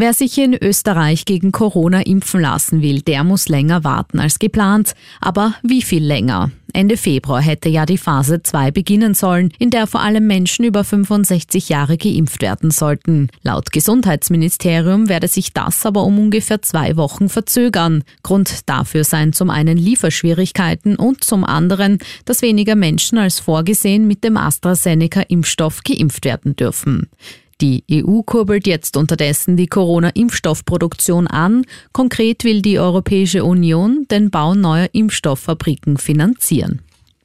Wer sich in Österreich gegen Corona impfen lassen will, der muss länger warten als geplant. Aber wie viel länger? Ende Februar hätte ja die Phase 2 beginnen sollen, in der vor allem Menschen über 65 Jahre geimpft werden sollten. Laut Gesundheitsministerium werde sich das aber um ungefähr zwei Wochen verzögern. Grund dafür seien zum einen Lieferschwierigkeiten und zum anderen, dass weniger Menschen als vorgesehen mit dem AstraZeneca-Impfstoff geimpft werden dürfen. Die EU kurbelt jetzt unterdessen die Corona-Impfstoffproduktion an. Konkret will die Europäische Union den Bau neuer Impfstofffabriken finanzieren.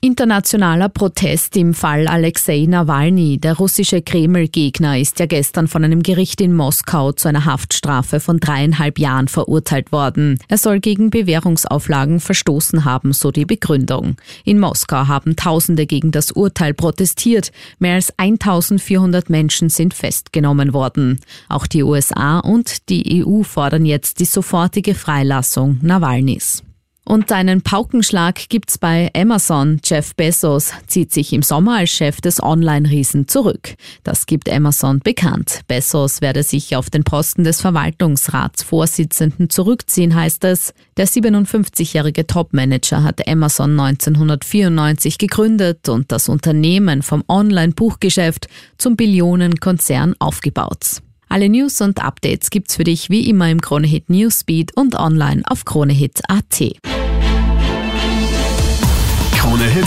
Internationaler Protest im Fall Alexei Nawalny. Der russische Kreml-Gegner ist ja gestern von einem Gericht in Moskau zu einer Haftstrafe von dreieinhalb Jahren verurteilt worden. Er soll gegen Bewährungsauflagen verstoßen haben, so die Begründung. In Moskau haben Tausende gegen das Urteil protestiert. Mehr als 1400 Menschen sind festgenommen worden. Auch die USA und die EU fordern jetzt die sofortige Freilassung Nawalnys. Und einen Paukenschlag gibt's bei Amazon. Jeff Bezos zieht sich im Sommer als Chef des Online-Riesen zurück. Das gibt Amazon bekannt. Bezos werde sich auf den Posten des Verwaltungsratsvorsitzenden zurückziehen, heißt es. Der 57-jährige Topmanager hat Amazon 1994 gegründet und das Unternehmen vom Online-Buchgeschäft zum Billionenkonzern aufgebaut. Alle News und Updates gibt's für dich wie immer im Kronehit Newsbeat und online auf kronehit.at.